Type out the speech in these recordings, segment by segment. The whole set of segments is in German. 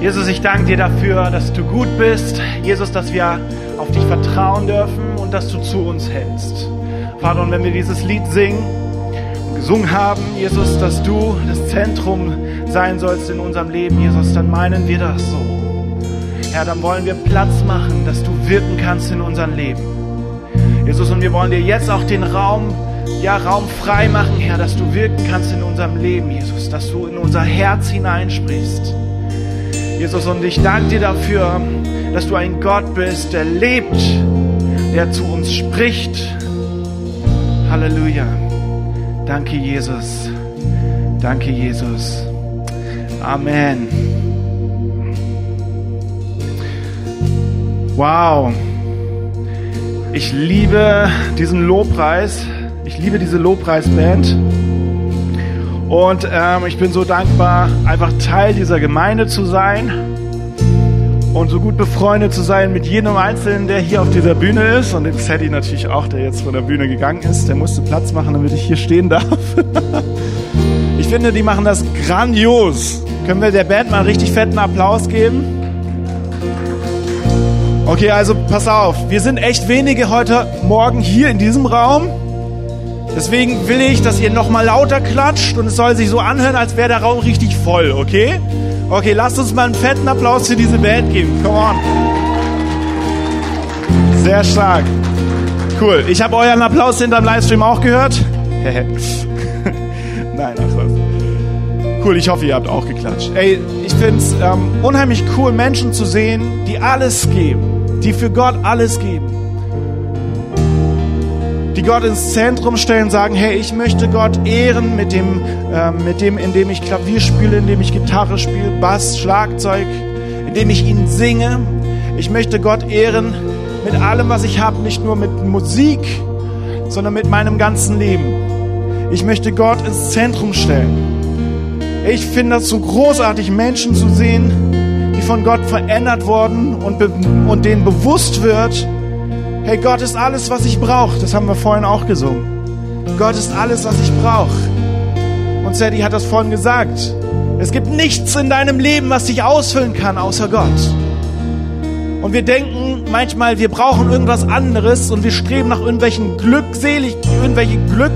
Jesus, ich danke dir dafür, dass du gut bist. Jesus, dass wir auf dich vertrauen dürfen und dass du zu uns hältst. Vater, und wenn wir dieses Lied singen und gesungen haben, Jesus, dass du das Zentrum sein sollst in unserem Leben, Jesus, dann meinen wir das so. Herr, dann wollen wir Platz machen, dass du wirken kannst in unserem Leben. Jesus, und wir wollen dir jetzt auch den Raum, ja, Raum frei machen, Herr, dass du wirken kannst in unserem Leben, Jesus, dass du in unser Herz hineinsprichst. Jesus, und ich danke dir dafür, dass du ein Gott bist, der lebt, der zu uns spricht. Halleluja. Danke, Jesus. Danke, Jesus. Amen. Wow. Ich liebe diesen Lobpreis. Ich liebe diese Lobpreisband. Und ähm, ich bin so dankbar, einfach Teil dieser Gemeinde zu sein und so gut befreundet zu sein mit jedem Einzelnen, der hier auf dieser Bühne ist. Und dem Sadie natürlich auch, der jetzt von der Bühne gegangen ist. Der musste Platz machen, damit ich hier stehen darf. ich finde, die machen das grandios. Können wir der Band mal einen richtig fetten Applaus geben? Okay, also pass auf. Wir sind echt wenige heute Morgen hier in diesem Raum. Deswegen will ich, dass ihr nochmal lauter klatscht und es soll sich so anhören, als wäre der Raum richtig voll, okay? Okay, lasst uns mal einen fetten Applaus für diese Band geben. Come on. Sehr stark. Cool. Ich habe euren Applaus hinterm Livestream auch gehört. Nein, ach was. Cool, ich hoffe, ihr habt auch geklatscht. Ey, ich finde es ähm, unheimlich cool, Menschen zu sehen, die alles geben, die für Gott alles geben die Gott ins Zentrum stellen, sagen, hey, ich möchte Gott ehren mit dem, äh, mit dem, indem ich Klavier spiele, indem ich Gitarre spiele, Bass, Schlagzeug, indem ich ihn singe. Ich möchte Gott ehren mit allem, was ich habe, nicht nur mit Musik, sondern mit meinem ganzen Leben. Ich möchte Gott ins Zentrum stellen. Ich finde das so großartig, Menschen zu sehen, die von Gott verändert wurden und, und denen bewusst wird, Hey, Gott ist alles, was ich brauche. Das haben wir vorhin auch gesungen. Gott ist alles, was ich brauche. Und Sadie hat das vorhin gesagt. Es gibt nichts in deinem Leben, was dich ausfüllen kann, außer Gott. Und wir denken manchmal, wir brauchen irgendwas anderes und wir streben nach irgendwelchen glückselig, irgendwelchen Glück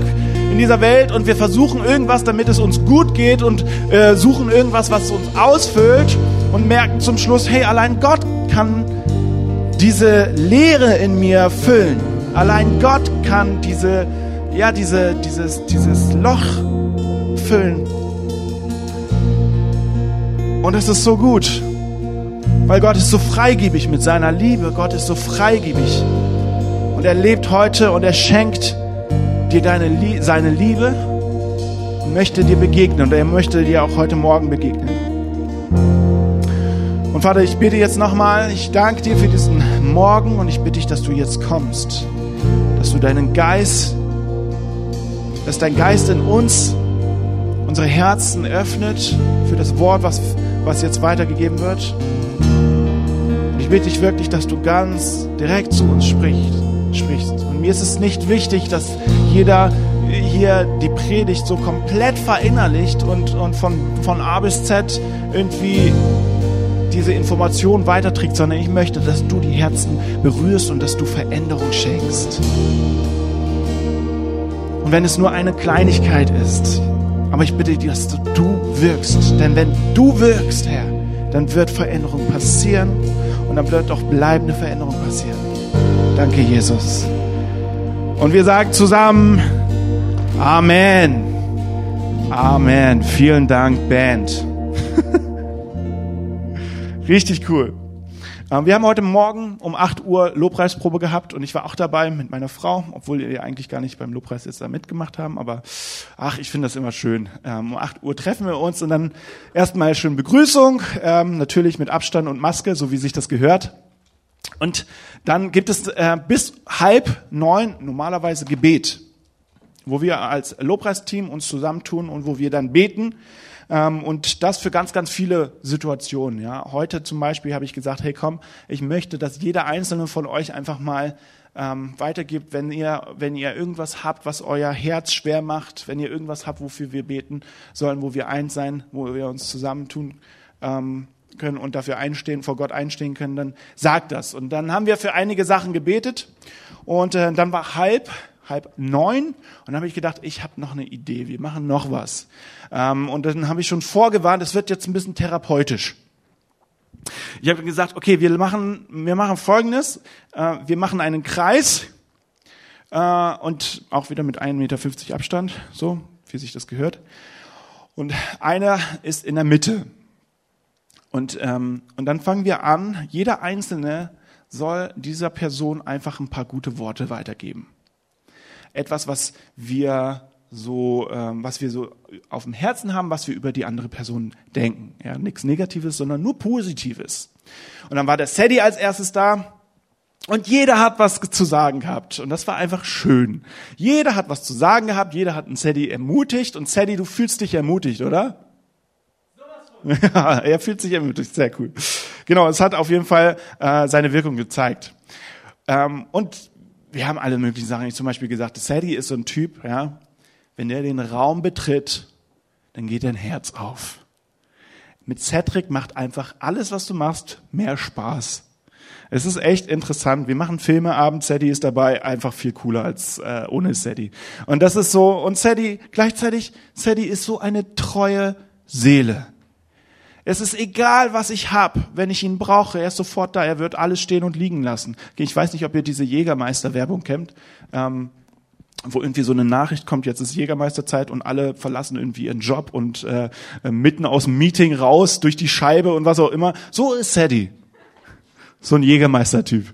in dieser Welt und wir versuchen irgendwas, damit es uns gut geht und äh, suchen irgendwas, was uns ausfüllt und merken zum Schluss, hey, allein Gott kann diese Leere in mir füllen. Allein Gott kann diese, ja, diese, dieses, dieses Loch füllen. Und es ist so gut, weil Gott ist so freigebig mit seiner Liebe. Gott ist so freigebig. Und er lebt heute und er schenkt dir deine, seine Liebe und möchte dir begegnen. Und er möchte dir auch heute Morgen begegnen. Und Vater, ich bitte jetzt nochmal, ich danke dir für diesen Morgen und ich bitte dich, dass du jetzt kommst, dass du deinen Geist, dass dein Geist in uns unsere Herzen öffnet für das Wort, was, was jetzt weitergegeben wird. Und ich bitte dich wirklich, dass du ganz direkt zu uns sprichst. sprichst. Und mir ist es nicht wichtig, dass jeder hier die Predigt so komplett verinnerlicht und, und von, von A bis Z irgendwie diese Information weiterträgt, sondern ich möchte, dass du die Herzen berührst und dass du Veränderung schenkst. Und wenn es nur eine Kleinigkeit ist, aber ich bitte dich, dass du wirkst. Denn wenn du wirkst, Herr, dann wird Veränderung passieren und dann wird auch bleibende Veränderung passieren. Danke, Jesus. Und wir sagen zusammen Amen. Amen. Vielen Dank, Band. Richtig cool. Ähm, wir haben heute Morgen um 8 Uhr Lobpreisprobe gehabt und ich war auch dabei mit meiner Frau, obwohl wir eigentlich gar nicht beim Lobpreis jetzt da mitgemacht haben, aber ach, ich finde das immer schön. Ähm, um 8 Uhr treffen wir uns und dann erstmal schön Begrüßung, ähm, natürlich mit Abstand und Maske, so wie sich das gehört. Und dann gibt es äh, bis halb neun normalerweise Gebet, wo wir als Lobpreisteam uns zusammentun und wo wir dann beten ähm, und das für ganz, ganz viele Situationen. Ja. Heute zum Beispiel habe ich gesagt, hey komm, ich möchte, dass jeder einzelne von euch einfach mal ähm, weitergibt, wenn ihr, wenn ihr irgendwas habt, was euer Herz schwer macht, wenn ihr irgendwas habt, wofür wir beten sollen, wo wir eins sein, wo wir uns zusammentun ähm, können und dafür einstehen, vor Gott einstehen können, dann sag das. Und dann haben wir für einige Sachen gebetet und äh, dann war halb, halb neun und dann habe ich gedacht, ich habe noch eine Idee, wir machen noch was. Ähm, und dann habe ich schon vorgewarnt, es wird jetzt ein bisschen therapeutisch. Ich habe gesagt, okay, wir machen, wir machen Folgendes, äh, wir machen einen Kreis äh, und auch wieder mit 1,50 Meter Abstand, so wie sich das gehört. Und einer ist in der Mitte. Und, ähm, und dann fangen wir an, jeder Einzelne soll dieser Person einfach ein paar gute Worte weitergeben. Etwas, was wir so, ähm, was wir so auf dem Herzen haben, was wir über die andere Person denken. Ja, nichts Negatives, sondern nur Positives. Und dann war der Sadie als erstes da. Und jeder hat was zu sagen gehabt. Und das war einfach schön. Jeder hat was zu sagen gehabt. Jeder hat einen Sadie ermutigt. Und Sadie, du fühlst dich ermutigt, oder? Ja, er fühlt sich ermutigt. Sehr cool. Genau, es hat auf jeden Fall äh, seine Wirkung gezeigt. Ähm, und wir haben alle möglichen Sachen. Ich zum Beispiel gesagt, Sadie ist so ein Typ, ja, wenn der den Raum betritt, dann geht dein Herz auf. Mit Cedric macht einfach alles, was du machst, mehr Spaß. Es ist echt interessant. Wir machen Filme abends, Sadie ist dabei, einfach viel cooler als äh, ohne Sadie. Und das ist so, und Sadie, gleichzeitig, Sadie ist so eine treue Seele. Es ist egal, was ich hab, wenn ich ihn brauche, er ist sofort da, er wird alles stehen und liegen lassen. Ich weiß nicht, ob ihr diese Jägermeister-Werbung kennt. Ähm, wo irgendwie so eine Nachricht kommt, jetzt ist Jägermeisterzeit und alle verlassen irgendwie ihren Job und äh, mitten aus dem Meeting raus durch die Scheibe und was auch immer. So ist Sadie. So ein Jägermeister-Typ.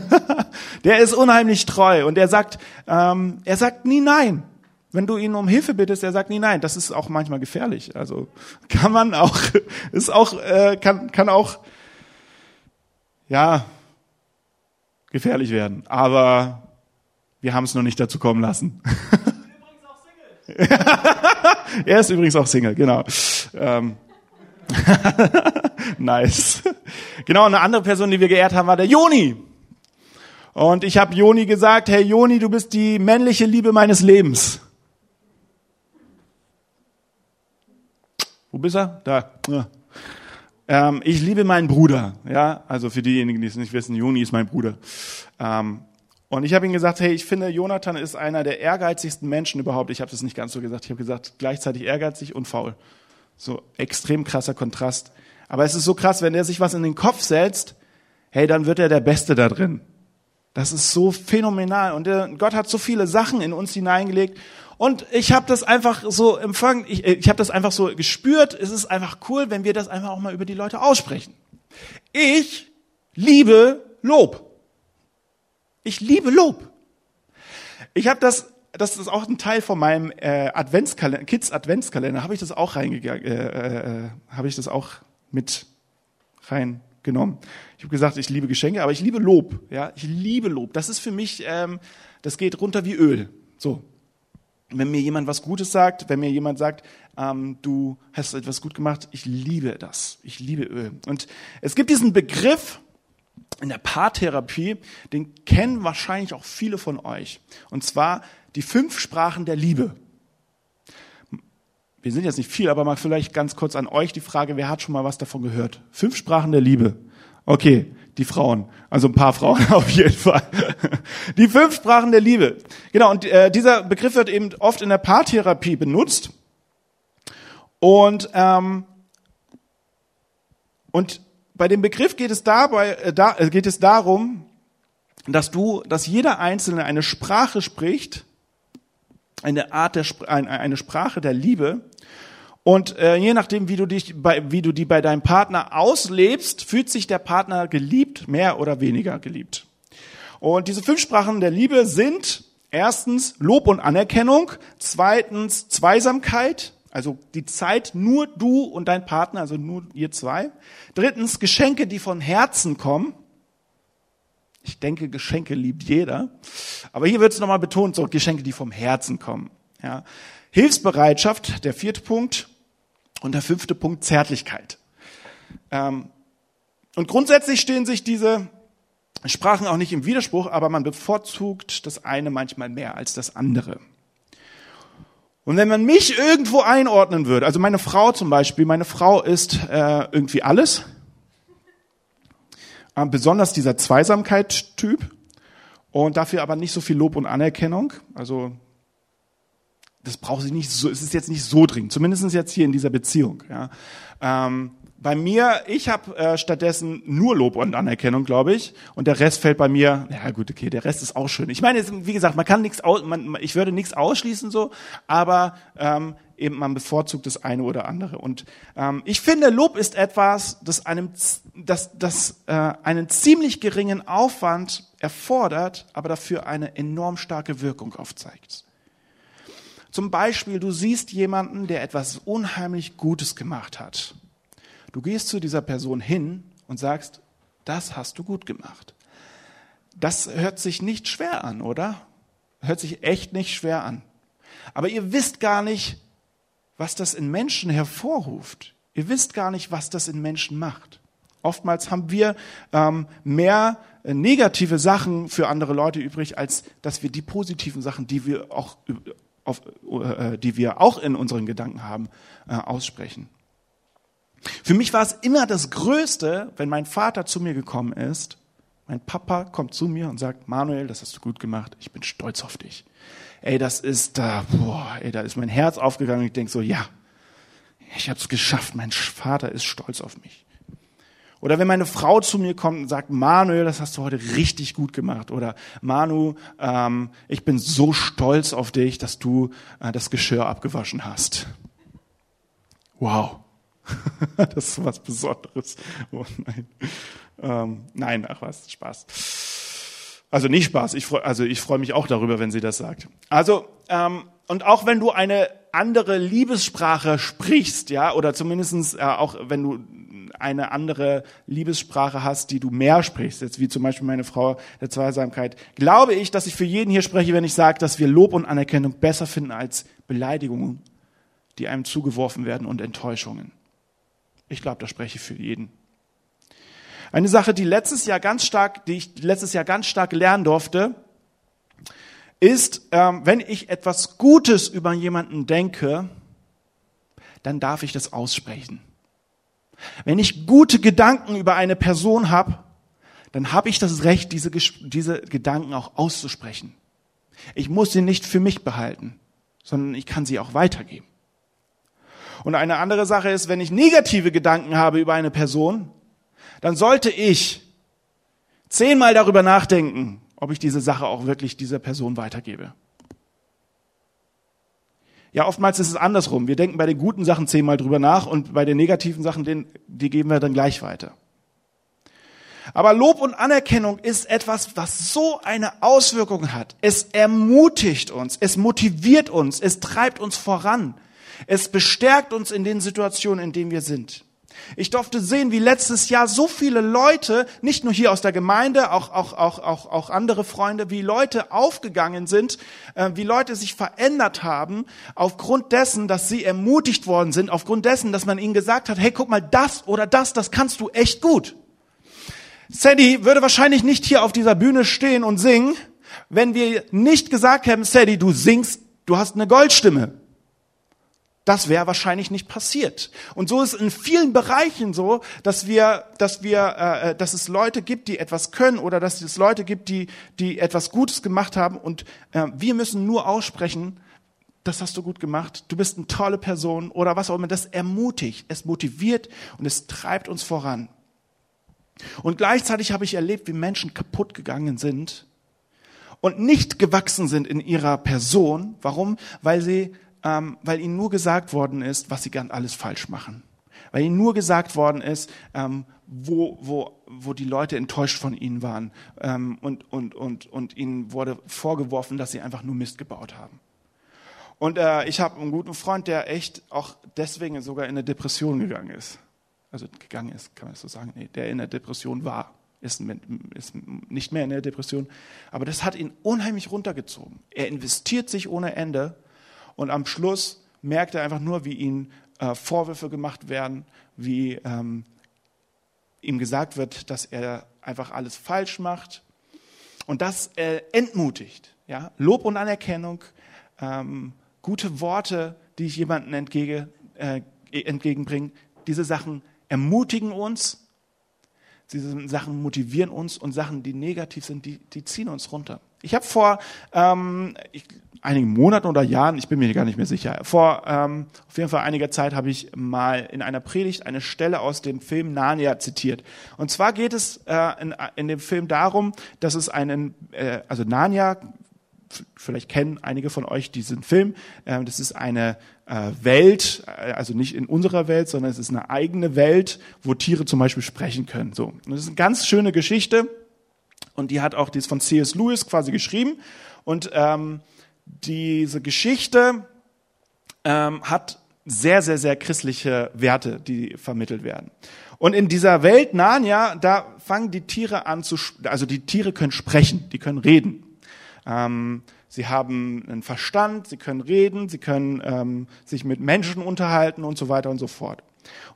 der ist unheimlich treu und er sagt, ähm, er sagt nie nein. Wenn du ihn um Hilfe bittest, er sagt nie nein. Das ist auch manchmal gefährlich. Also kann man auch, ist auch, äh, kann, kann auch, ja, gefährlich werden. Aber wir haben es noch nicht dazu kommen lassen. er ist übrigens auch Single, genau. Ähm, nice. Genau, eine andere Person, die wir geehrt haben, war der Joni. Und ich habe Joni gesagt, hey Joni, du bist die männliche Liebe meines Lebens. Wo bist er? Da. Ähm, ich liebe meinen Bruder. Ja, also für diejenigen, die es nicht wissen, Joni ist mein Bruder. Ähm, und ich habe ihm gesagt, hey, ich finde, Jonathan ist einer der ehrgeizigsten Menschen überhaupt. Ich habe das nicht ganz so gesagt. Ich habe gesagt, gleichzeitig ehrgeizig und faul. So extrem krasser Kontrast. Aber es ist so krass, wenn er sich was in den Kopf setzt, hey, dann wird er der Beste da drin. Das ist so phänomenal. Und Gott hat so viele Sachen in uns hineingelegt. Und ich habe das einfach so empfangen, ich, ich habe das einfach so gespürt. Es ist einfach cool, wenn wir das einfach auch mal über die Leute aussprechen. Ich liebe Lob. Ich liebe Lob. Ich habe das das ist auch ein Teil von meinem äh, Adventskalender, Kids Adventskalender, habe ich das auch reingegangen, äh, äh, äh, habe ich das auch mit reingenommen. Ich habe gesagt, ich liebe Geschenke, aber ich liebe Lob. Ja, ich liebe Lob. Das ist für mich, ähm, das geht runter wie Öl. So, wenn mir jemand was Gutes sagt, wenn mir jemand sagt, ähm, du hast etwas gut gemacht, ich liebe das. Ich liebe Öl. Und es gibt diesen Begriff in der Paartherapie, den kennen wahrscheinlich auch viele von euch. Und zwar die fünf Sprachen der Liebe. Wir sind jetzt nicht viel, aber mal vielleicht ganz kurz an euch die Frage, wer hat schon mal was davon gehört? Fünf Sprachen der Liebe. Okay, die Frauen, also ein paar Frauen auf jeden Fall. Die fünf Sprachen der Liebe. Genau, und äh, dieser Begriff wird eben oft in der Paartherapie benutzt. Und, ähm, und bei dem Begriff geht es dabei, äh, da, äh, geht es darum, dass du, dass jeder Einzelne eine Sprache spricht, eine Art der eine Sprache der Liebe. Und äh, je nachdem, wie du dich bei, wie du die bei deinem Partner auslebst, fühlt sich der Partner geliebt, mehr oder weniger geliebt. Und diese fünf Sprachen der Liebe sind erstens Lob und Anerkennung, zweitens Zweisamkeit, also die Zeit nur du und dein Partner, also nur ihr zwei. Drittens Geschenke, die von Herzen kommen. Ich denke, Geschenke liebt jeder. Aber hier wird es nochmal betont, so Geschenke, die vom Herzen kommen. Ja. Hilfsbereitschaft, der vierte Punkt. Und der fünfte Punkt, Zärtlichkeit. Ähm, und grundsätzlich stehen sich diese Sprachen auch nicht im Widerspruch, aber man bevorzugt das eine manchmal mehr als das andere. Und wenn man mich irgendwo einordnen würde, also meine Frau zum Beispiel, meine Frau ist äh, irgendwie alles, besonders dieser Zweisamkeit-Typ und dafür aber nicht so viel Lob und Anerkennung. Also das braucht sie nicht so, es ist jetzt nicht so dringend, zumindest jetzt hier in dieser Beziehung. Ja. Ähm, bei mir, ich habe äh, stattdessen nur Lob und Anerkennung, glaube ich, und der Rest fällt bei mir. Ja gut, okay, der Rest ist auch schön. Ich meine, wie gesagt, man kann nichts, man, ich würde nichts ausschließen so, aber ähm, eben man bevorzugt das eine oder andere. Und ähm, ich finde, Lob ist etwas, das einem, das, das äh, einen ziemlich geringen Aufwand erfordert, aber dafür eine enorm starke Wirkung aufzeigt. Zum Beispiel, du siehst jemanden, der etwas unheimlich Gutes gemacht hat Du gehst zu dieser Person hin und sagst, das hast du gut gemacht. Das hört sich nicht schwer an, oder? Hört sich echt nicht schwer an. Aber ihr wisst gar nicht, was das in Menschen hervorruft. Ihr wisst gar nicht, was das in Menschen macht. Oftmals haben wir ähm, mehr äh, negative Sachen für andere Leute übrig, als dass wir die positiven Sachen, die wir auch, auf, äh, die wir auch in unseren Gedanken haben, äh, aussprechen. Für mich war es immer das Größte, wenn mein Vater zu mir gekommen ist. Mein Papa kommt zu mir und sagt, Manuel, das hast du gut gemacht, ich bin stolz auf dich. Ey, das ist da, boah, ey, da ist mein Herz aufgegangen. Ich denke so, ja, ich habe es geschafft, mein Vater ist stolz auf mich. Oder wenn meine Frau zu mir kommt und sagt, Manuel, das hast du heute richtig gut gemacht. Oder Manu, ähm, ich bin so stolz auf dich, dass du äh, das Geschirr abgewaschen hast. Wow. das ist was Besonderes. Oh nein. Ähm, nein, ach was, Spaß. Also nicht Spaß, ich freu, also ich freue mich auch darüber, wenn sie das sagt. Also, ähm, und auch wenn du eine andere Liebessprache sprichst, ja, oder zumindestens äh, auch wenn du eine andere Liebessprache hast, die du mehr sprichst, jetzt wie zum Beispiel meine Frau der Zweisamkeit, glaube ich, dass ich für jeden hier spreche, wenn ich sage, dass wir Lob und Anerkennung besser finden als Beleidigungen, die einem zugeworfen werden und Enttäuschungen. Ich glaube, das spreche ich für jeden. Eine Sache, die letztes Jahr ganz stark, die ich letztes Jahr ganz stark lernen durfte, ist, ähm, wenn ich etwas Gutes über jemanden denke, dann darf ich das aussprechen. Wenn ich gute Gedanken über eine Person habe, dann habe ich das Recht, diese, diese Gedanken auch auszusprechen. Ich muss sie nicht für mich behalten, sondern ich kann sie auch weitergeben. Und eine andere Sache ist, wenn ich negative Gedanken habe über eine Person, dann sollte ich zehnmal darüber nachdenken, ob ich diese Sache auch wirklich dieser Person weitergebe. Ja, oftmals ist es andersrum. Wir denken bei den guten Sachen zehnmal drüber nach und bei den negativen Sachen, die geben wir dann gleich weiter. Aber Lob und Anerkennung ist etwas, was so eine Auswirkung hat. Es ermutigt uns, es motiviert uns, es treibt uns voran. Es bestärkt uns in den Situationen, in denen wir sind. Ich durfte sehen, wie letztes Jahr so viele Leute, nicht nur hier aus der Gemeinde, auch, auch, auch, auch, auch andere Freunde, wie Leute aufgegangen sind, äh, wie Leute sich verändert haben, aufgrund dessen, dass sie ermutigt worden sind, aufgrund dessen, dass man ihnen gesagt hat, hey, guck mal, das oder das, das kannst du echt gut. Sadie würde wahrscheinlich nicht hier auf dieser Bühne stehen und singen, wenn wir nicht gesagt hätten, Sadie, du singst, du hast eine Goldstimme. Das wäre wahrscheinlich nicht passiert. Und so ist in vielen Bereichen so, dass wir, dass wir, äh, äh, dass es Leute gibt, die etwas können oder dass es Leute gibt, die, die etwas Gutes gemacht haben und äh, wir müssen nur aussprechen, das hast du gut gemacht, du bist eine tolle Person oder was auch immer. Das ermutigt, es motiviert und es treibt uns voran. Und gleichzeitig habe ich erlebt, wie Menschen kaputt gegangen sind und nicht gewachsen sind in ihrer Person. Warum? Weil sie ähm, weil ihnen nur gesagt worden ist, was sie gern alles falsch machen. Weil ihnen nur gesagt worden ist, ähm, wo, wo, wo die Leute enttäuscht von ihnen waren. Ähm, und, und, und, und ihnen wurde vorgeworfen, dass sie einfach nur Mist gebaut haben. Und äh, ich habe einen guten Freund, der echt auch deswegen sogar in eine Depression gegangen ist. Also gegangen ist, kann man das so sagen. Nee, der in der Depression war. Ist nicht mehr in der Depression. Aber das hat ihn unheimlich runtergezogen. Er investiert sich ohne Ende und am Schluss merkt er einfach nur, wie ihm äh, Vorwürfe gemacht werden, wie ähm, ihm gesagt wird, dass er einfach alles falsch macht. Und das äh, entmutigt. Ja? Lob und Anerkennung ähm, gute Worte, die ich jemandem entgege, äh, entgegenbringe, diese Sachen ermutigen uns, diese Sachen motivieren uns und Sachen, die negativ sind, die, die ziehen uns runter. Ich habe vor ähm, ich, einigen Monaten oder Jahren, ich bin mir gar nicht mehr sicher, vor ähm, auf jeden Fall einiger Zeit habe ich mal in einer Predigt eine Stelle aus dem Film Narnia zitiert. Und zwar geht es äh, in, in dem Film darum, dass es einen, äh, also Narnia, vielleicht kennen einige von euch diesen Film, äh, das ist eine äh, Welt, äh, also nicht in unserer Welt, sondern es ist eine eigene Welt, wo Tiere zum Beispiel sprechen können. So, und das ist eine ganz schöne Geschichte und die hat auch die ist von C.S. Lewis quasi geschrieben und ähm, diese Geschichte ähm, hat sehr, sehr, sehr christliche Werte, die vermittelt werden. Und in dieser Welt Narnia, da fangen die Tiere an zu, also die Tiere können sprechen, die können reden. Ähm, sie haben einen Verstand, sie können reden, sie können ähm, sich mit Menschen unterhalten und so weiter und so fort.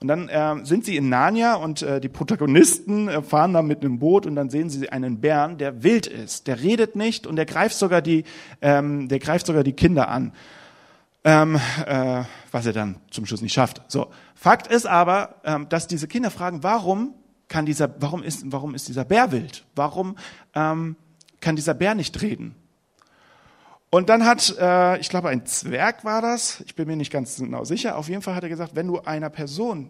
Und dann äh, sind sie in Narnia und äh, die Protagonisten äh, fahren da mit einem Boot und dann sehen sie einen Bären, der wild ist, der redet nicht und der greift sogar die, ähm, der greift sogar die Kinder an. Ähm, äh, was er dann zum Schluss nicht schafft. So, Fakt ist aber, ähm, dass diese Kinder fragen, warum kann dieser, warum ist, warum ist dieser Bär wild? Warum ähm, kann dieser Bär nicht reden? Und dann hat, äh, ich glaube, ein Zwerg war das, ich bin mir nicht ganz genau sicher, auf jeden Fall hat er gesagt, wenn du einer Person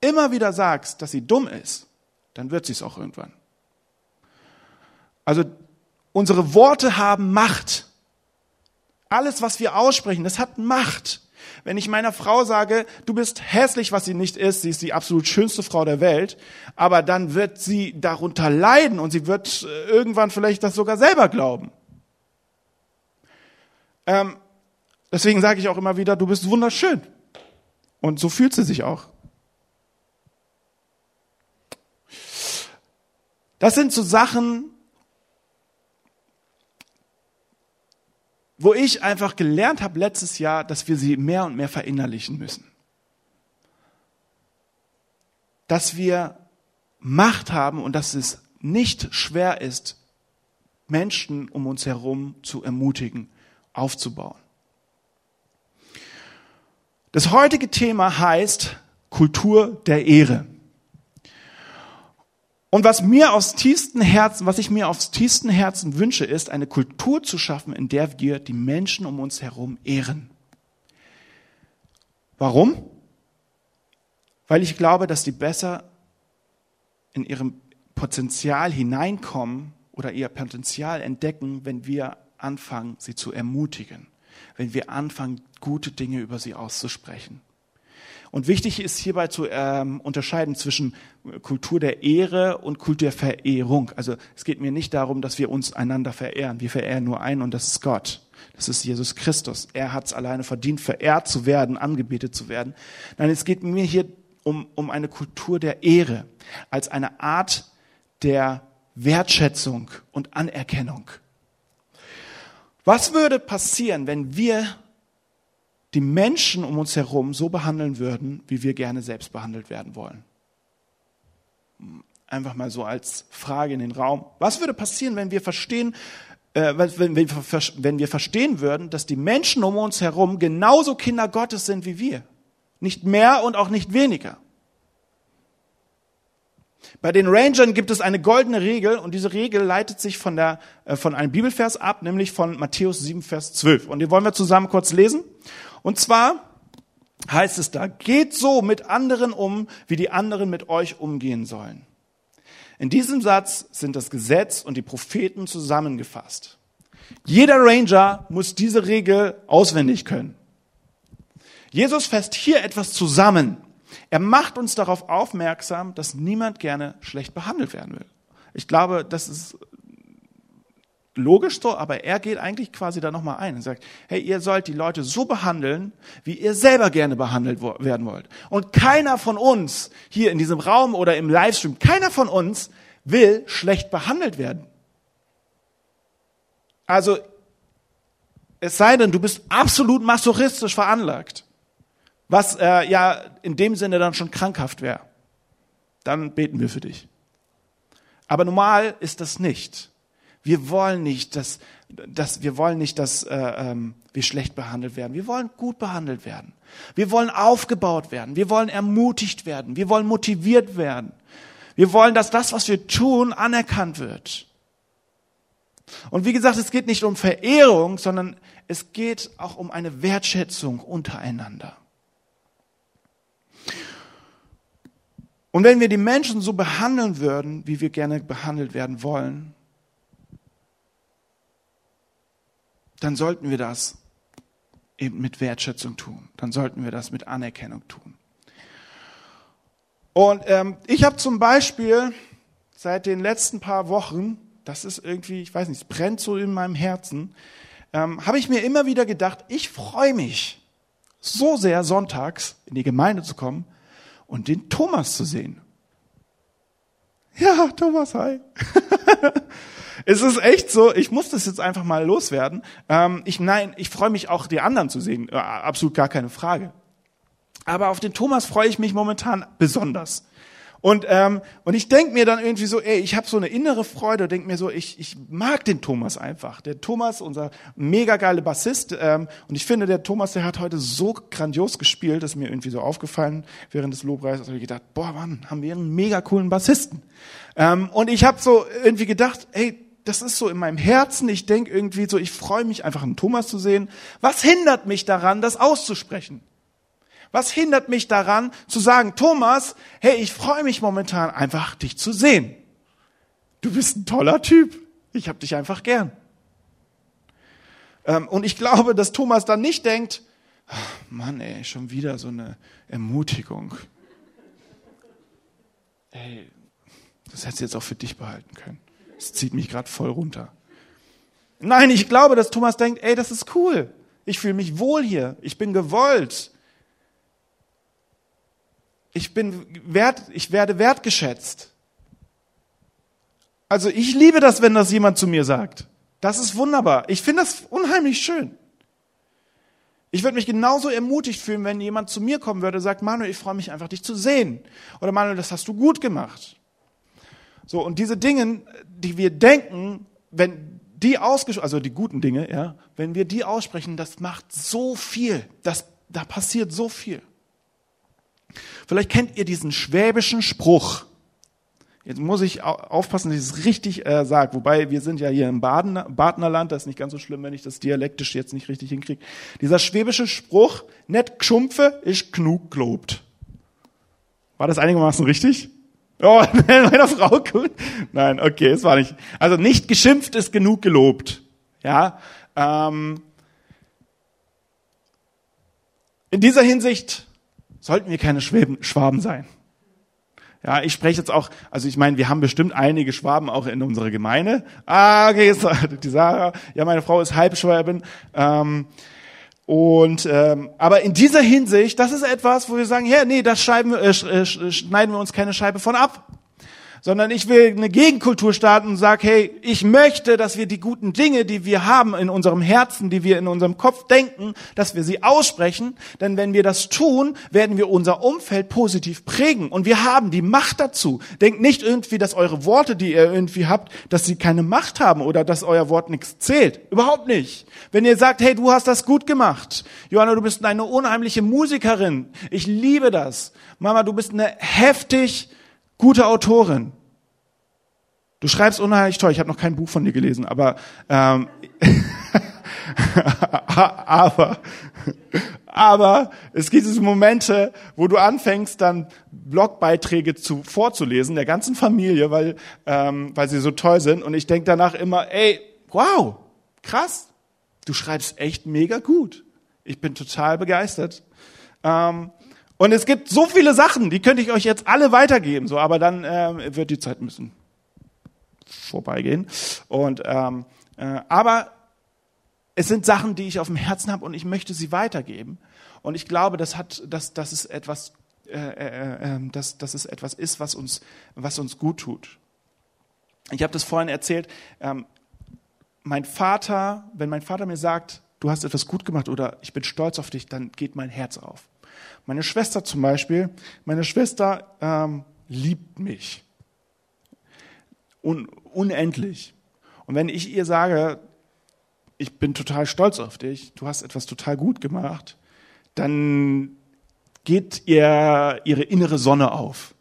immer wieder sagst, dass sie dumm ist, dann wird sie es auch irgendwann. Also unsere Worte haben Macht. Alles, was wir aussprechen, das hat Macht. Wenn ich meiner Frau sage, du bist hässlich, was sie nicht ist, sie ist die absolut schönste Frau der Welt, aber dann wird sie darunter leiden und sie wird äh, irgendwann vielleicht das sogar selber glauben. Ähm, deswegen sage ich auch immer wieder, du bist wunderschön. Und so fühlt sie sich auch. Das sind so Sachen, wo ich einfach gelernt habe letztes Jahr, dass wir sie mehr und mehr verinnerlichen müssen. Dass wir Macht haben und dass es nicht schwer ist, Menschen um uns herum zu ermutigen aufzubauen. Das heutige Thema heißt Kultur der Ehre. Und was mir aus tiefsten Herzen, was ich mir aufs tiefsten Herzen wünsche, ist, eine Kultur zu schaffen, in der wir die Menschen um uns herum ehren. Warum? Weil ich glaube, dass die besser in ihrem Potenzial hineinkommen oder ihr Potenzial entdecken, wenn wir anfangen, sie zu ermutigen, wenn wir anfangen, gute Dinge über sie auszusprechen. Und wichtig ist hierbei zu ähm, unterscheiden zwischen Kultur der Ehre und Kultur der Verehrung. Also es geht mir nicht darum, dass wir uns einander verehren. Wir verehren nur einen und das ist Gott. Das ist Jesus Christus. Er hat es alleine verdient, verehrt zu werden, angebetet zu werden. Nein, es geht mir hier um, um eine Kultur der Ehre als eine Art der Wertschätzung und Anerkennung. Was würde passieren, wenn wir die Menschen um uns herum so behandeln würden, wie wir gerne selbst behandelt werden wollen? Einfach mal so als Frage in den Raum. Was würde passieren, wenn wir verstehen, äh, wenn, wir verstehen würden, dass die Menschen um uns herum genauso Kinder Gottes sind wie wir? Nicht mehr und auch nicht weniger. Bei den Rangern gibt es eine goldene Regel und diese Regel leitet sich von, der, äh, von einem Bibelvers ab, nämlich von Matthäus 7, Vers 12. Und die wollen wir zusammen kurz lesen. Und zwar heißt es da, geht so mit anderen um, wie die anderen mit euch umgehen sollen. In diesem Satz sind das Gesetz und die Propheten zusammengefasst. Jeder Ranger muss diese Regel auswendig können. Jesus fasst hier etwas zusammen. Er macht uns darauf aufmerksam, dass niemand gerne schlecht behandelt werden will. Ich glaube, das ist logisch so, aber er geht eigentlich quasi da nochmal ein und sagt, hey, ihr sollt die Leute so behandeln, wie ihr selber gerne behandelt werden wollt. Und keiner von uns hier in diesem Raum oder im Livestream, keiner von uns will schlecht behandelt werden. Also, es sei denn, du bist absolut masochistisch veranlagt was äh, ja in dem Sinne dann schon krankhaft wäre. Dann beten wir für dich. Aber normal ist das nicht. Wir wollen nicht, dass, dass wir wollen nicht, dass äh, ähm, wir schlecht behandelt werden. Wir wollen gut behandelt werden. Wir wollen aufgebaut werden. Wir wollen ermutigt werden. Wir wollen motiviert werden. Wir wollen, dass das, was wir tun, anerkannt wird. Und wie gesagt, es geht nicht um Verehrung, sondern es geht auch um eine Wertschätzung untereinander. Und wenn wir die Menschen so behandeln würden, wie wir gerne behandelt werden wollen, dann sollten wir das eben mit Wertschätzung tun. Dann sollten wir das mit Anerkennung tun. Und ähm, ich habe zum Beispiel seit den letzten paar Wochen, das ist irgendwie, ich weiß nicht, es brennt so in meinem Herzen, ähm, habe ich mir immer wieder gedacht, ich freue mich so sehr, sonntags in die Gemeinde zu kommen und den Thomas zu sehen. Ja, Thomas, hi. es ist echt so, ich muss das jetzt einfach mal loswerden. Ähm, ich, nein, ich freue mich auch, die anderen zu sehen. Äh, absolut gar keine Frage. Aber auf den Thomas freue ich mich momentan besonders. Und, ähm, und ich denk mir dann irgendwie so, ey, ich habe so eine innere Freude, denk mir so, ich, ich mag den Thomas einfach. Der Thomas, unser mega geile Bassist. Ähm, und ich finde, der Thomas, der hat heute so grandios gespielt, ist mir irgendwie so aufgefallen während des Lobpreises. habe ich gedacht, boah, Mann, haben wir einen mega coolen Bassisten. Ähm, und ich habe so irgendwie gedacht, ey, das ist so in meinem Herzen. Ich denk irgendwie so, ich freue mich einfach, einen Thomas zu sehen. Was hindert mich daran, das auszusprechen? Was hindert mich daran zu sagen, Thomas, hey, ich freue mich momentan einfach, dich zu sehen. Du bist ein toller Typ. Ich hab dich einfach gern. Ähm, und ich glaube, dass Thomas dann nicht denkt, Mann, ey, schon wieder so eine Ermutigung. Ey, das hättest du jetzt auch für dich behalten können. Das zieht mich gerade voll runter. Nein, ich glaube, dass Thomas denkt, ey, das ist cool. Ich fühle mich wohl hier. Ich bin gewollt ich bin wert, ich werde wertgeschätzt. Also ich liebe das, wenn das jemand zu mir sagt. Das ist wunderbar. Ich finde das unheimlich schön. Ich würde mich genauso ermutigt fühlen, wenn jemand zu mir kommen würde und sagt, Manuel, ich freue mich einfach, dich zu sehen. Oder Manuel, das hast du gut gemacht. So, und diese Dinge, die wir denken, wenn die ausgesprochen, also die guten Dinge, ja, wenn wir die aussprechen, das macht so viel. Das, da passiert so viel. Vielleicht kennt ihr diesen schwäbischen Spruch. Jetzt muss ich aufpassen, dass ich es richtig äh, sage. Wobei wir sind ja hier im Baden, Badnerland, das ist nicht ganz so schlimm, wenn ich das dialektisch jetzt nicht richtig hinkriege. Dieser schwäbische Spruch, net geschumpfe, ist genug gelobt. War das einigermaßen richtig? Oh, meiner Frau gut. Nein, okay, es war nicht. Also nicht geschimpft ist genug gelobt. Ja. Ähm, in dieser Hinsicht sollten wir keine Schwaben, Schwaben sein. Ja, ich spreche jetzt auch, also ich meine, wir haben bestimmt einige Schwaben auch in unserer Gemeinde. Ah, okay, jetzt, die Sarah, ja, meine Frau ist Halbschwäbin. Ähm, und ähm, aber in dieser Hinsicht, das ist etwas, wo wir sagen, ja, nee, das äh, äh schneiden wir uns keine Scheibe von ab sondern ich will eine Gegenkultur starten und sage, hey, ich möchte, dass wir die guten Dinge, die wir haben in unserem Herzen, die wir in unserem Kopf denken, dass wir sie aussprechen, denn wenn wir das tun, werden wir unser Umfeld positiv prägen und wir haben die Macht dazu. Denkt nicht irgendwie, dass eure Worte, die ihr irgendwie habt, dass sie keine Macht haben oder dass euer Wort nichts zählt. Überhaupt nicht. Wenn ihr sagt, hey, du hast das gut gemacht. Johanna, du bist eine unheimliche Musikerin. Ich liebe das. Mama, du bist eine heftig gute Autorin. Du schreibst unheimlich toll. Ich habe noch kein Buch von dir gelesen, aber ähm, aber aber es gibt diese Momente, wo du anfängst, dann Blogbeiträge zu vorzulesen der ganzen Familie, weil ähm, weil sie so toll sind. Und ich denke danach immer, ey, wow, krass, du schreibst echt mega gut. Ich bin total begeistert. Ähm, und es gibt so viele Sachen, die könnte ich euch jetzt alle weitergeben, so, aber dann äh, wird die Zeit müssen vorbeigehen. Und ähm, äh, aber es sind Sachen, die ich auf dem Herzen habe und ich möchte sie weitergeben. Und ich glaube, das hat, dass das ist etwas, äh, äh, äh, dass, dass es etwas ist, was uns, was uns gut tut. Ich habe das vorhin erzählt. Ähm, mein Vater, wenn mein Vater mir sagt, du hast etwas gut gemacht oder ich bin stolz auf dich, dann geht mein Herz auf. Meine Schwester zum Beispiel, meine Schwester ähm, liebt mich un unendlich. Und wenn ich ihr sage, ich bin total stolz auf dich, du hast etwas total gut gemacht, dann geht ihr ihre innere Sonne auf.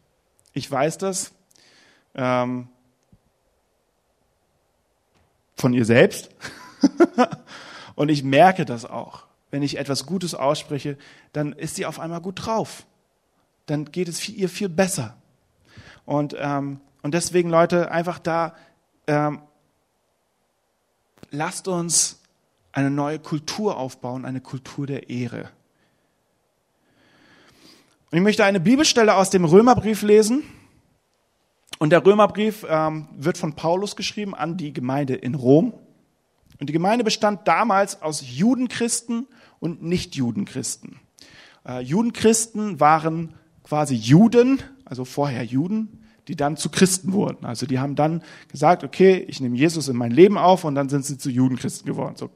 Ich weiß das ähm, von ihr selbst und ich merke das auch. Wenn ich etwas Gutes ausspreche, dann ist sie auf einmal gut drauf. Dann geht es ihr viel besser. Und, ähm, und deswegen, Leute, einfach da, ähm, lasst uns eine neue Kultur aufbauen, eine Kultur der Ehre. Und ich möchte eine Bibelstelle aus dem Römerbrief lesen. Und der Römerbrief ähm, wird von Paulus geschrieben an die Gemeinde in Rom. Und die Gemeinde bestand damals aus Judenchristen und Nichtjudenchristen. Äh, Judenchristen waren quasi Juden, also vorher Juden, die dann zu Christen wurden. Also die haben dann gesagt, okay, ich nehme Jesus in mein Leben auf und dann sind sie zu Judenchristen geworden. So,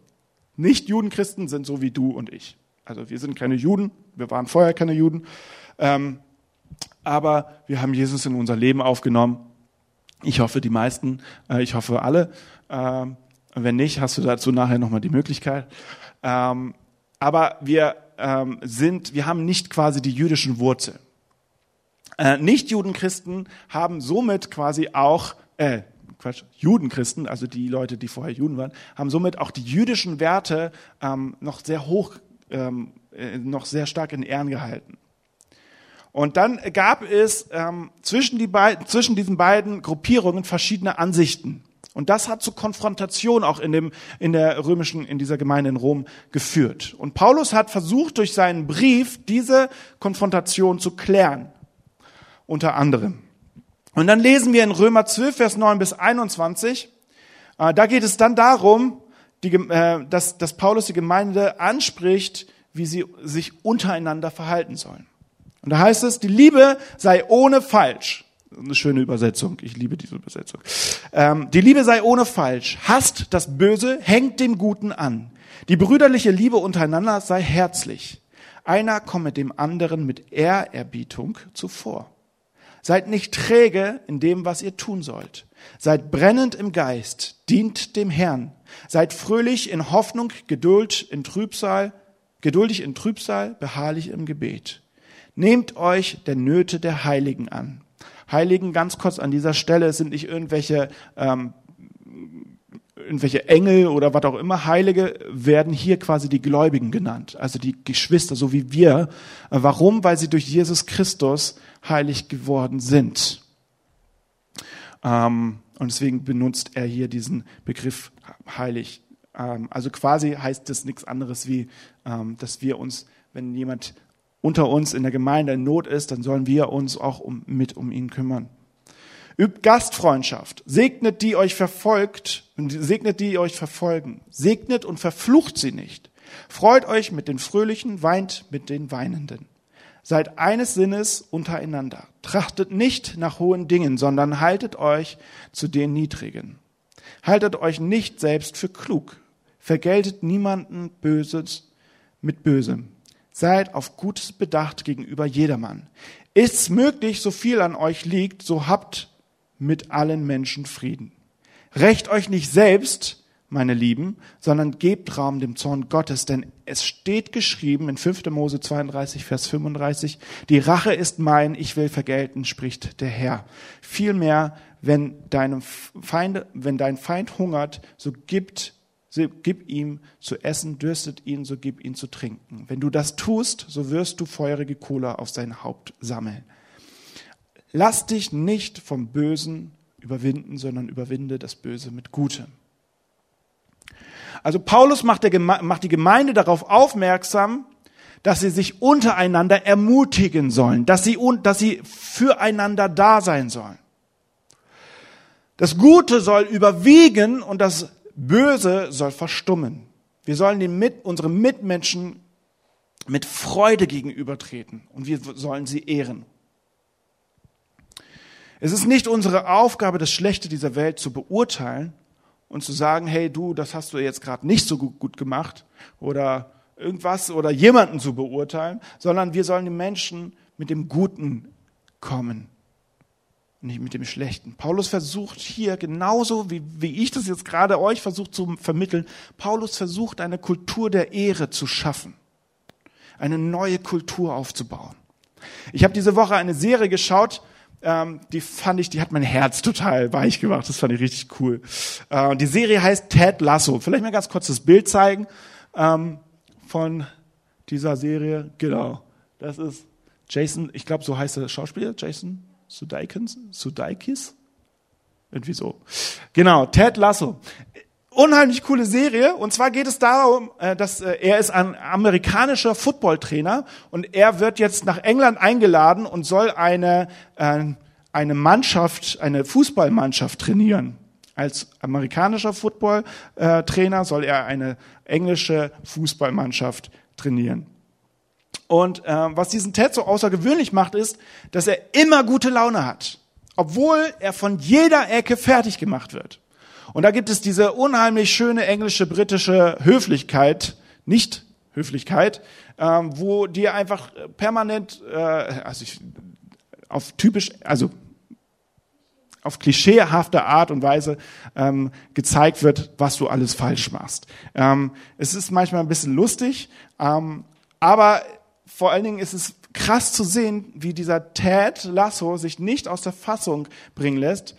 Nicht-Judenchristen sind so wie du und ich. Also wir sind keine Juden, wir waren vorher keine Juden, ähm, aber wir haben Jesus in unser Leben aufgenommen. Ich hoffe, die meisten, äh, ich hoffe alle. Ähm, wenn nicht, hast du dazu nachher nochmal die Möglichkeit. Ähm, aber wir ähm, sind, wir haben nicht quasi die jüdischen Wurzeln. Äh, Nicht-Judenchristen haben somit quasi auch, äh, Quatsch, Judenchristen, also die Leute, die vorher Juden waren, haben somit auch die jüdischen Werte ähm, noch sehr hoch, ähm, äh, noch sehr stark in Ehren gehalten. Und dann gab es ähm, zwischen, die zwischen diesen beiden Gruppierungen verschiedene Ansichten. Und das hat zu Konfrontation auch in, dem, in der römischen, in dieser Gemeinde in Rom geführt. Und Paulus hat versucht, durch seinen Brief diese Konfrontation zu klären. Unter anderem. Und dann lesen wir in Römer 12, Vers 9 bis 21. Äh, da geht es dann darum, die, äh, dass, dass Paulus die Gemeinde anspricht, wie sie sich untereinander verhalten sollen. Und da heißt es, die Liebe sei ohne falsch. Eine schöne Übersetzung. Ich liebe diese Übersetzung. Ähm, die Liebe sei ohne falsch. Hasst das Böse, hängt dem Guten an. Die brüderliche Liebe untereinander sei herzlich. Einer komme dem anderen mit Ehrerbietung zuvor. Seid nicht träge in dem, was ihr tun sollt. Seid brennend im Geist, dient dem Herrn. Seid fröhlich in Hoffnung, Geduld in Trübsal, geduldig in Trübsal, beharrlich im Gebet. Nehmt euch der Nöte der Heiligen an. Heiligen, ganz kurz an dieser Stelle, sind nicht irgendwelche, ähm, irgendwelche Engel oder was auch immer. Heilige werden hier quasi die Gläubigen genannt, also die Geschwister, so wie wir. Äh, warum? Weil sie durch Jesus Christus heilig geworden sind. Ähm, und deswegen benutzt er hier diesen Begriff heilig. Ähm, also quasi heißt das nichts anderes wie, ähm, dass wir uns, wenn jemand unter uns in der Gemeinde in Not ist, dann sollen wir uns auch um, mit um ihn kümmern. Übt Gastfreundschaft. Segnet die euch verfolgt, segnet die euch verfolgen. Segnet und verflucht sie nicht. Freut euch mit den Fröhlichen, weint mit den Weinenden. Seid eines Sinnes untereinander. Trachtet nicht nach hohen Dingen, sondern haltet euch zu den Niedrigen. Haltet euch nicht selbst für klug. Vergeltet niemanden Böses mit Bösem. Seid auf Gutes bedacht gegenüber jedermann. Ist's möglich, so viel an euch liegt, so habt mit allen Menschen Frieden. Recht euch nicht selbst, meine Lieben, sondern gebt Raum dem Zorn Gottes, denn es steht geschrieben in 5. Mose 32, Vers 35, die Rache ist mein, ich will vergelten, spricht der Herr. Vielmehr, wenn deinem Feind, wenn dein Feind hungert, so gibt gib ihm zu essen, dürstet ihn, so gib ihn zu trinken. Wenn du das tust, so wirst du feurige Kohle auf sein Haupt sammeln. Lass dich nicht vom Bösen überwinden, sondern überwinde das Böse mit Gutem. Also Paulus macht, macht die Gemeinde darauf aufmerksam, dass sie sich untereinander ermutigen sollen, dass sie, dass sie füreinander da sein sollen. Das Gute soll überwiegen und das Böse soll verstummen. Wir sollen den mit, unseren Mitmenschen mit Freude gegenübertreten und wir sollen sie ehren. Es ist nicht unsere Aufgabe, das Schlechte dieser Welt zu beurteilen und zu sagen, hey du, das hast du jetzt gerade nicht so gut, gut gemacht oder irgendwas oder jemanden zu beurteilen, sondern wir sollen den Menschen mit dem Guten kommen. Nicht mit dem Schlechten. Paulus versucht hier genauso, wie, wie ich das jetzt gerade euch versucht zu vermitteln, Paulus versucht eine Kultur der Ehre zu schaffen, eine neue Kultur aufzubauen. Ich habe diese Woche eine Serie geschaut, ähm, die fand ich, die hat mein Herz total weich gemacht. Das fand ich richtig cool. Äh, die Serie heißt Ted Lasso. Vielleicht mal ganz kurz das Bild zeigen ähm, von dieser Serie. Genau, das ist Jason. Ich glaube, so heißt der Schauspieler Jason Sudeikis. Irgendwie so. Genau, Ted Lasso unheimlich coole Serie. Und zwar geht es darum, äh, dass äh, er ist ein amerikanischer Footballtrainer und er wird jetzt nach England eingeladen und soll eine, äh, eine Mannschaft, eine Fußballmannschaft trainieren. Als amerikanischer Footballtrainer soll er eine englische Fußballmannschaft trainieren. Und äh, was diesen Ted so außergewöhnlich macht, ist, dass er immer gute Laune hat, obwohl er von jeder Ecke fertig gemacht wird. Und da gibt es diese unheimlich schöne englische, britische Höflichkeit, nicht Höflichkeit, ähm, wo dir einfach permanent, äh, also ich, auf typisch, also auf klischeehafte Art und Weise ähm, gezeigt wird, was du alles falsch machst. Ähm, es ist manchmal ein bisschen lustig, ähm, aber vor allen Dingen ist es krass zu sehen, wie dieser Ted Lasso sich nicht aus der Fassung bringen lässt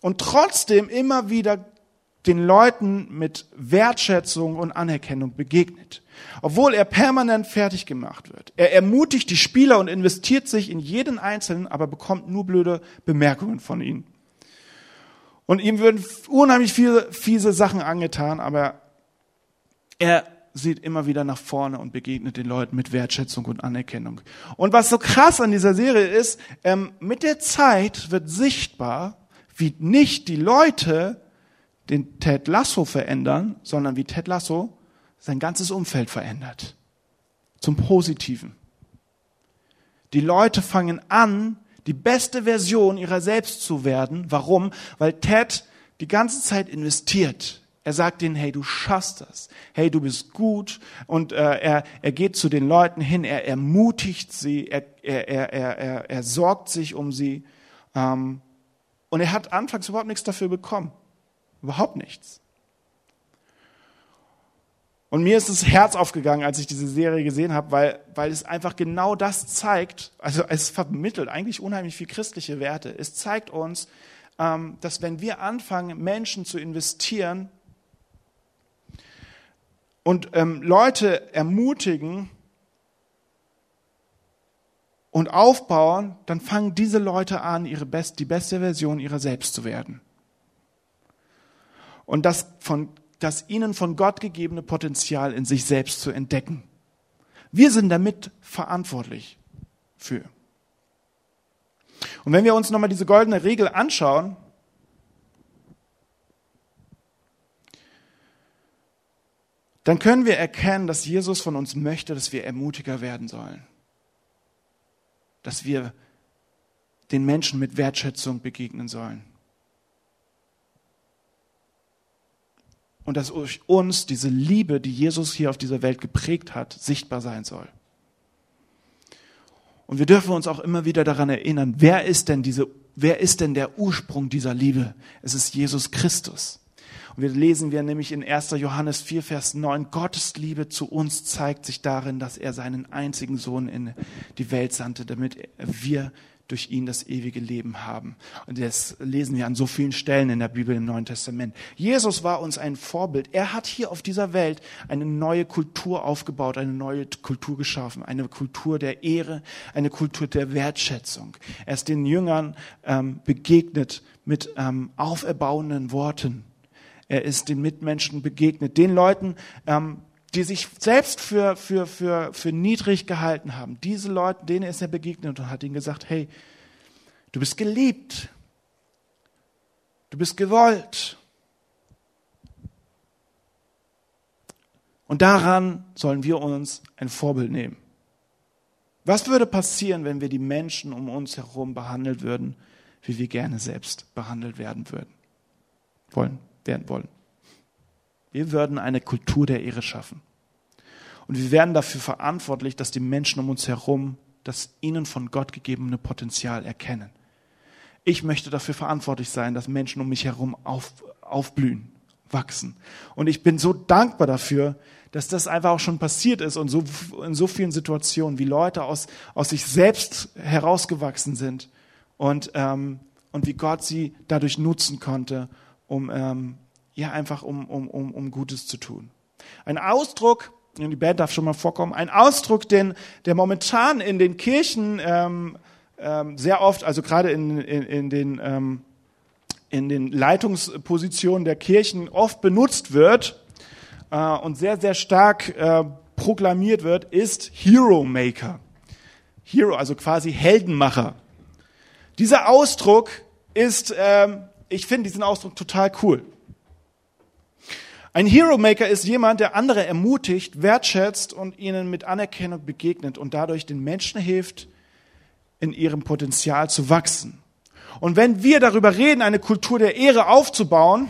und trotzdem immer wieder den Leuten mit Wertschätzung und Anerkennung begegnet. Obwohl er permanent fertig gemacht wird. Er ermutigt die Spieler und investiert sich in jeden Einzelnen, aber bekommt nur blöde Bemerkungen von ihnen. Und ihm würden unheimlich viele fiese Sachen angetan, aber er sieht immer wieder nach vorne und begegnet den Leuten mit Wertschätzung und Anerkennung. Und was so krass an dieser Serie ist, ähm, mit der Zeit wird sichtbar, wie nicht die Leute den Ted Lasso verändern, sondern wie Ted Lasso sein ganzes Umfeld verändert. Zum Positiven. Die Leute fangen an, die beste Version ihrer selbst zu werden. Warum? Weil Ted die ganze Zeit investiert. Er sagt ihnen, hey, du schaffst das. Hey, du bist gut. Und äh, er, er geht zu den Leuten hin, er ermutigt sie, er, er, er, er, er sorgt sich um sie. Ähm, und er hat anfangs überhaupt nichts dafür bekommen. Überhaupt nichts. Und mir ist das Herz aufgegangen, als ich diese Serie gesehen habe, weil, weil es einfach genau das zeigt, also es vermittelt eigentlich unheimlich viel christliche Werte. Es zeigt uns, ähm, dass wenn wir anfangen, Menschen zu investieren und ähm, Leute ermutigen und aufbauen, dann fangen diese Leute an, ihre best, die beste Version ihrer selbst zu werden und das, von, das ihnen von Gott gegebene Potenzial in sich selbst zu entdecken. Wir sind damit verantwortlich für. Und wenn wir uns nochmal diese goldene Regel anschauen, dann können wir erkennen, dass Jesus von uns möchte, dass wir ermutiger werden sollen. Dass wir den Menschen mit Wertschätzung begegnen sollen. und dass durch uns diese Liebe, die Jesus hier auf dieser Welt geprägt hat, sichtbar sein soll. Und wir dürfen uns auch immer wieder daran erinnern, wer ist denn diese, wer ist denn der Ursprung dieser Liebe? Es ist Jesus Christus. Und wir lesen wir nämlich in 1. Johannes 4, Vers 9, Gottes Liebe zu uns zeigt sich darin, dass er seinen einzigen Sohn in die Welt sandte, damit wir durch ihn das ewige Leben haben. Und das lesen wir an so vielen Stellen in der Bibel im Neuen Testament. Jesus war uns ein Vorbild. Er hat hier auf dieser Welt eine neue Kultur aufgebaut, eine neue Kultur geschaffen, eine Kultur der Ehre, eine Kultur der Wertschätzung. Er ist den Jüngern ähm, begegnet mit ähm, auferbauenden Worten. Er ist den Mitmenschen begegnet, den Leuten, ähm, die sich selbst für, für, für, für niedrig gehalten haben. Diese Leute, denen ist er begegnet und hat ihnen gesagt, hey, du bist geliebt. Du bist gewollt. Und daran sollen wir uns ein Vorbild nehmen. Was würde passieren, wenn wir die Menschen um uns herum behandelt würden, wie wir gerne selbst behandelt werden würden? Wollen, werden wollen. Wir würden eine Kultur der Ehre schaffen. Und wir werden dafür verantwortlich, dass die Menschen um uns herum das ihnen von Gott gegebene Potenzial erkennen. Ich möchte dafür verantwortlich sein, dass Menschen um mich herum auf, aufblühen, wachsen. Und ich bin so dankbar dafür, dass das einfach auch schon passiert ist und so in so vielen Situationen, wie Leute aus, aus sich selbst herausgewachsen sind und, ähm, und wie Gott sie dadurch nutzen konnte, um ähm, ja einfach um, um, um, um Gutes zu tun. Ein Ausdruck, die Band darf schon mal vorkommen, ein Ausdruck, den, der momentan in den Kirchen ähm, ähm, sehr oft, also gerade in, in, in den ähm, in den Leitungspositionen der Kirchen oft benutzt wird äh, und sehr, sehr stark äh, proklamiert wird, ist Hero Maker. Hero, also quasi Heldenmacher. Dieser Ausdruck ist, ähm, ich finde diesen Ausdruck total cool. Ein Hero Maker ist jemand, der andere ermutigt, wertschätzt und ihnen mit Anerkennung begegnet und dadurch den Menschen hilft, in ihrem Potenzial zu wachsen. Und wenn wir darüber reden, eine Kultur der Ehre aufzubauen,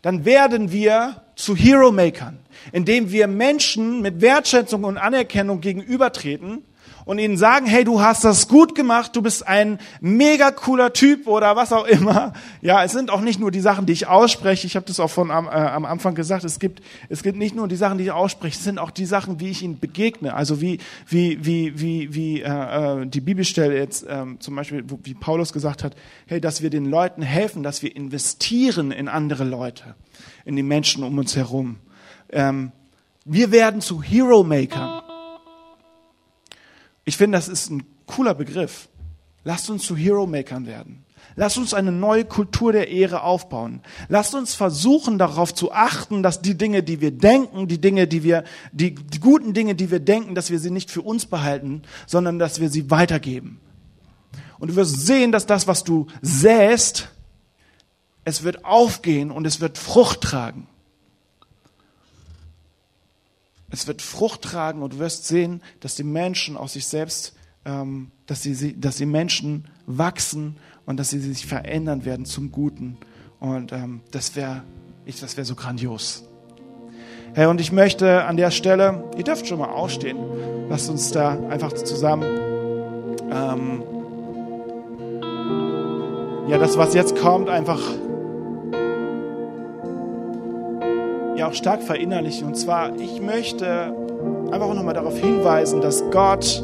dann werden wir zu Hero Makern, indem wir Menschen mit Wertschätzung und Anerkennung gegenübertreten und ihnen sagen, hey, du hast das gut gemacht, du bist ein mega cooler Typ oder was auch immer. Ja, es sind auch nicht nur die Sachen, die ich ausspreche. Ich habe das auch von am, äh, am Anfang gesagt. Es gibt es gibt nicht nur die Sachen, die ich ausspreche, es sind auch die Sachen, wie ich ihnen begegne. Also wie wie wie wie wie äh, äh die Bibelstelle jetzt äh, zum Beispiel, wo, wie Paulus gesagt hat, hey, dass wir den Leuten helfen, dass wir investieren in andere Leute, in die Menschen um uns herum. Ähm, wir werden zu Hero Makern. Ich finde, das ist ein cooler Begriff. Lasst uns zu Hero-Makern werden. Lasst uns eine neue Kultur der Ehre aufbauen. Lasst uns versuchen, darauf zu achten, dass die Dinge, die wir denken, die Dinge, die wir, die, die guten Dinge, die wir denken, dass wir sie nicht für uns behalten, sondern dass wir sie weitergeben. Und du wirst sehen, dass das, was du säst, es wird aufgehen und es wird Frucht tragen. Es wird Frucht tragen und du wirst sehen, dass die Menschen aus sich selbst, ähm, dass, sie, dass die Menschen wachsen und dass sie sich verändern werden zum Guten. Und ähm, das wäre wär so grandios. Hey, und ich möchte an der Stelle, ihr dürft schon mal aufstehen, lasst uns da einfach zusammen, ähm, ja, das, was jetzt kommt, einfach ja auch stark verinnerlichen. Und zwar, ich möchte einfach auch nochmal darauf hinweisen, dass Gott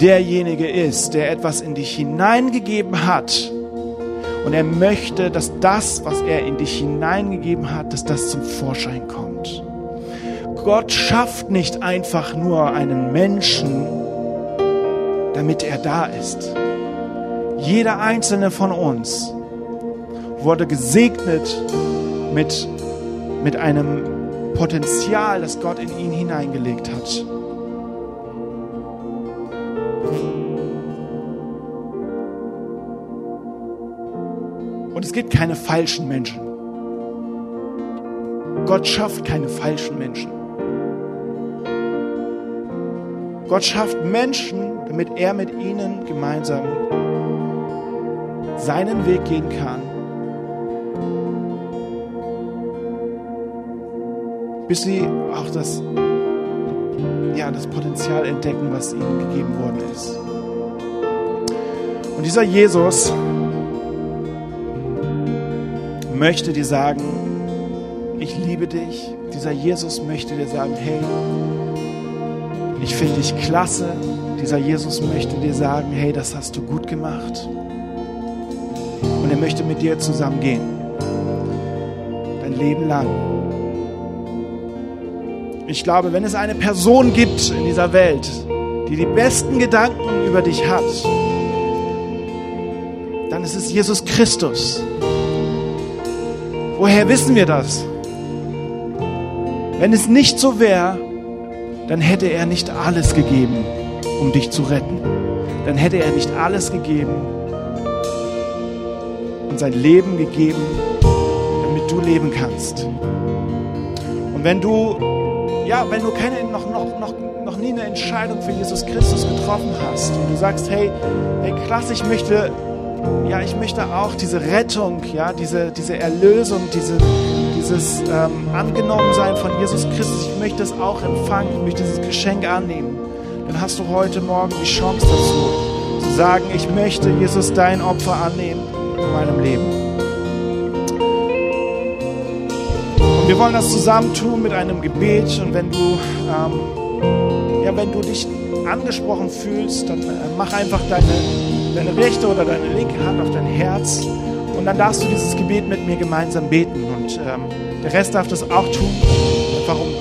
derjenige ist, der etwas in dich hineingegeben hat. Und er möchte, dass das, was er in dich hineingegeben hat, dass das zum Vorschein kommt. Gott schafft nicht einfach nur einen Menschen, damit er da ist. Jeder einzelne von uns wurde gesegnet mit mit einem Potenzial, das Gott in ihn hineingelegt hat. Und es gibt keine falschen Menschen. Gott schafft keine falschen Menschen. Gott schafft Menschen, damit er mit ihnen gemeinsam seinen Weg gehen kann bis sie auch das, ja, das Potenzial entdecken, was ihnen gegeben worden ist. Und dieser Jesus möchte dir sagen, ich liebe dich. Dieser Jesus möchte dir sagen, hey, ich finde dich klasse. Dieser Jesus möchte dir sagen, hey, das hast du gut gemacht. Und er möchte mit dir zusammen gehen. Dein Leben lang. Ich glaube, wenn es eine Person gibt in dieser Welt, die die besten Gedanken über dich hat, dann ist es Jesus Christus. Woher wissen wir das? Wenn es nicht so wäre, dann hätte er nicht alles gegeben, um dich zu retten. Dann hätte er nicht alles gegeben und sein Leben gegeben, damit du leben kannst. Und wenn du ja, wenn du keine, noch, noch, noch, noch nie eine Entscheidung für Jesus Christus getroffen hast und du sagst, hey, hey, klasse, ich möchte, ja, ich möchte auch diese Rettung, ja, diese, diese Erlösung, diese, dieses ähm, Angenommensein von Jesus Christus, ich möchte es auch empfangen, ich möchte dieses Geschenk annehmen, dann hast du heute Morgen die Chance dazu. zu sagen, ich möchte, Jesus, dein Opfer annehmen in meinem Leben. Wir wollen das zusammen tun mit einem Gebet. Und wenn du, ähm, ja, wenn du dich angesprochen fühlst, dann äh, mach einfach deine, deine rechte oder deine linke Hand auf dein Herz. Und dann darfst du dieses Gebet mit mir gemeinsam beten. Und ähm, der Rest darf das auch tun, einfach um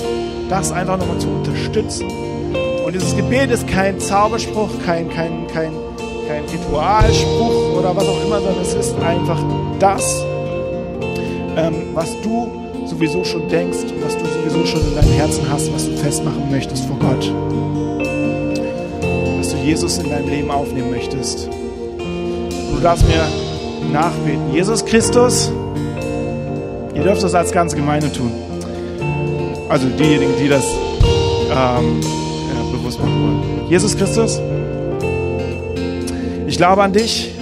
das einfach nochmal zu unterstützen. Und dieses Gebet ist kein Zauberspruch, kein, kein, kein, kein Ritualspruch oder was auch immer, sondern es ist einfach das, ähm, was du sowieso schon denkst und was du sowieso schon in deinem Herzen hast, was du festmachen möchtest vor Gott. Dass du Jesus in deinem Leben aufnehmen möchtest. Und du darfst mir nachbeten. Jesus Christus, ihr dürft das als ganze Gemeinde tun. Also diejenigen, die das ähm, ja, bewusst machen wollen. Jesus Christus, ich glaube an dich.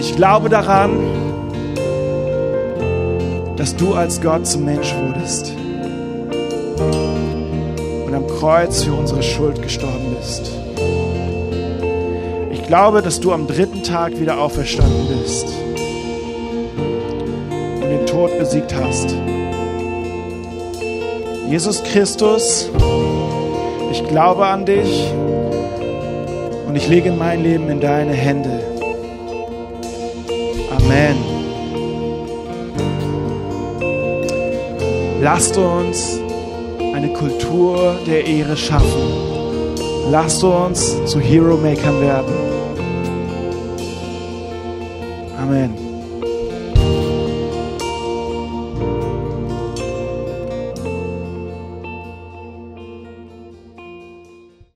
Ich glaube daran, dass du als Gott zum Mensch wurdest und am Kreuz für unsere Schuld gestorben bist. Ich glaube, dass du am dritten Tag wieder auferstanden bist und den Tod besiegt hast. Jesus Christus, ich glaube an dich und ich lege mein Leben in deine Hände. Amen. Lasst uns eine Kultur der Ehre schaffen. Lasst uns zu Hero Makern werden.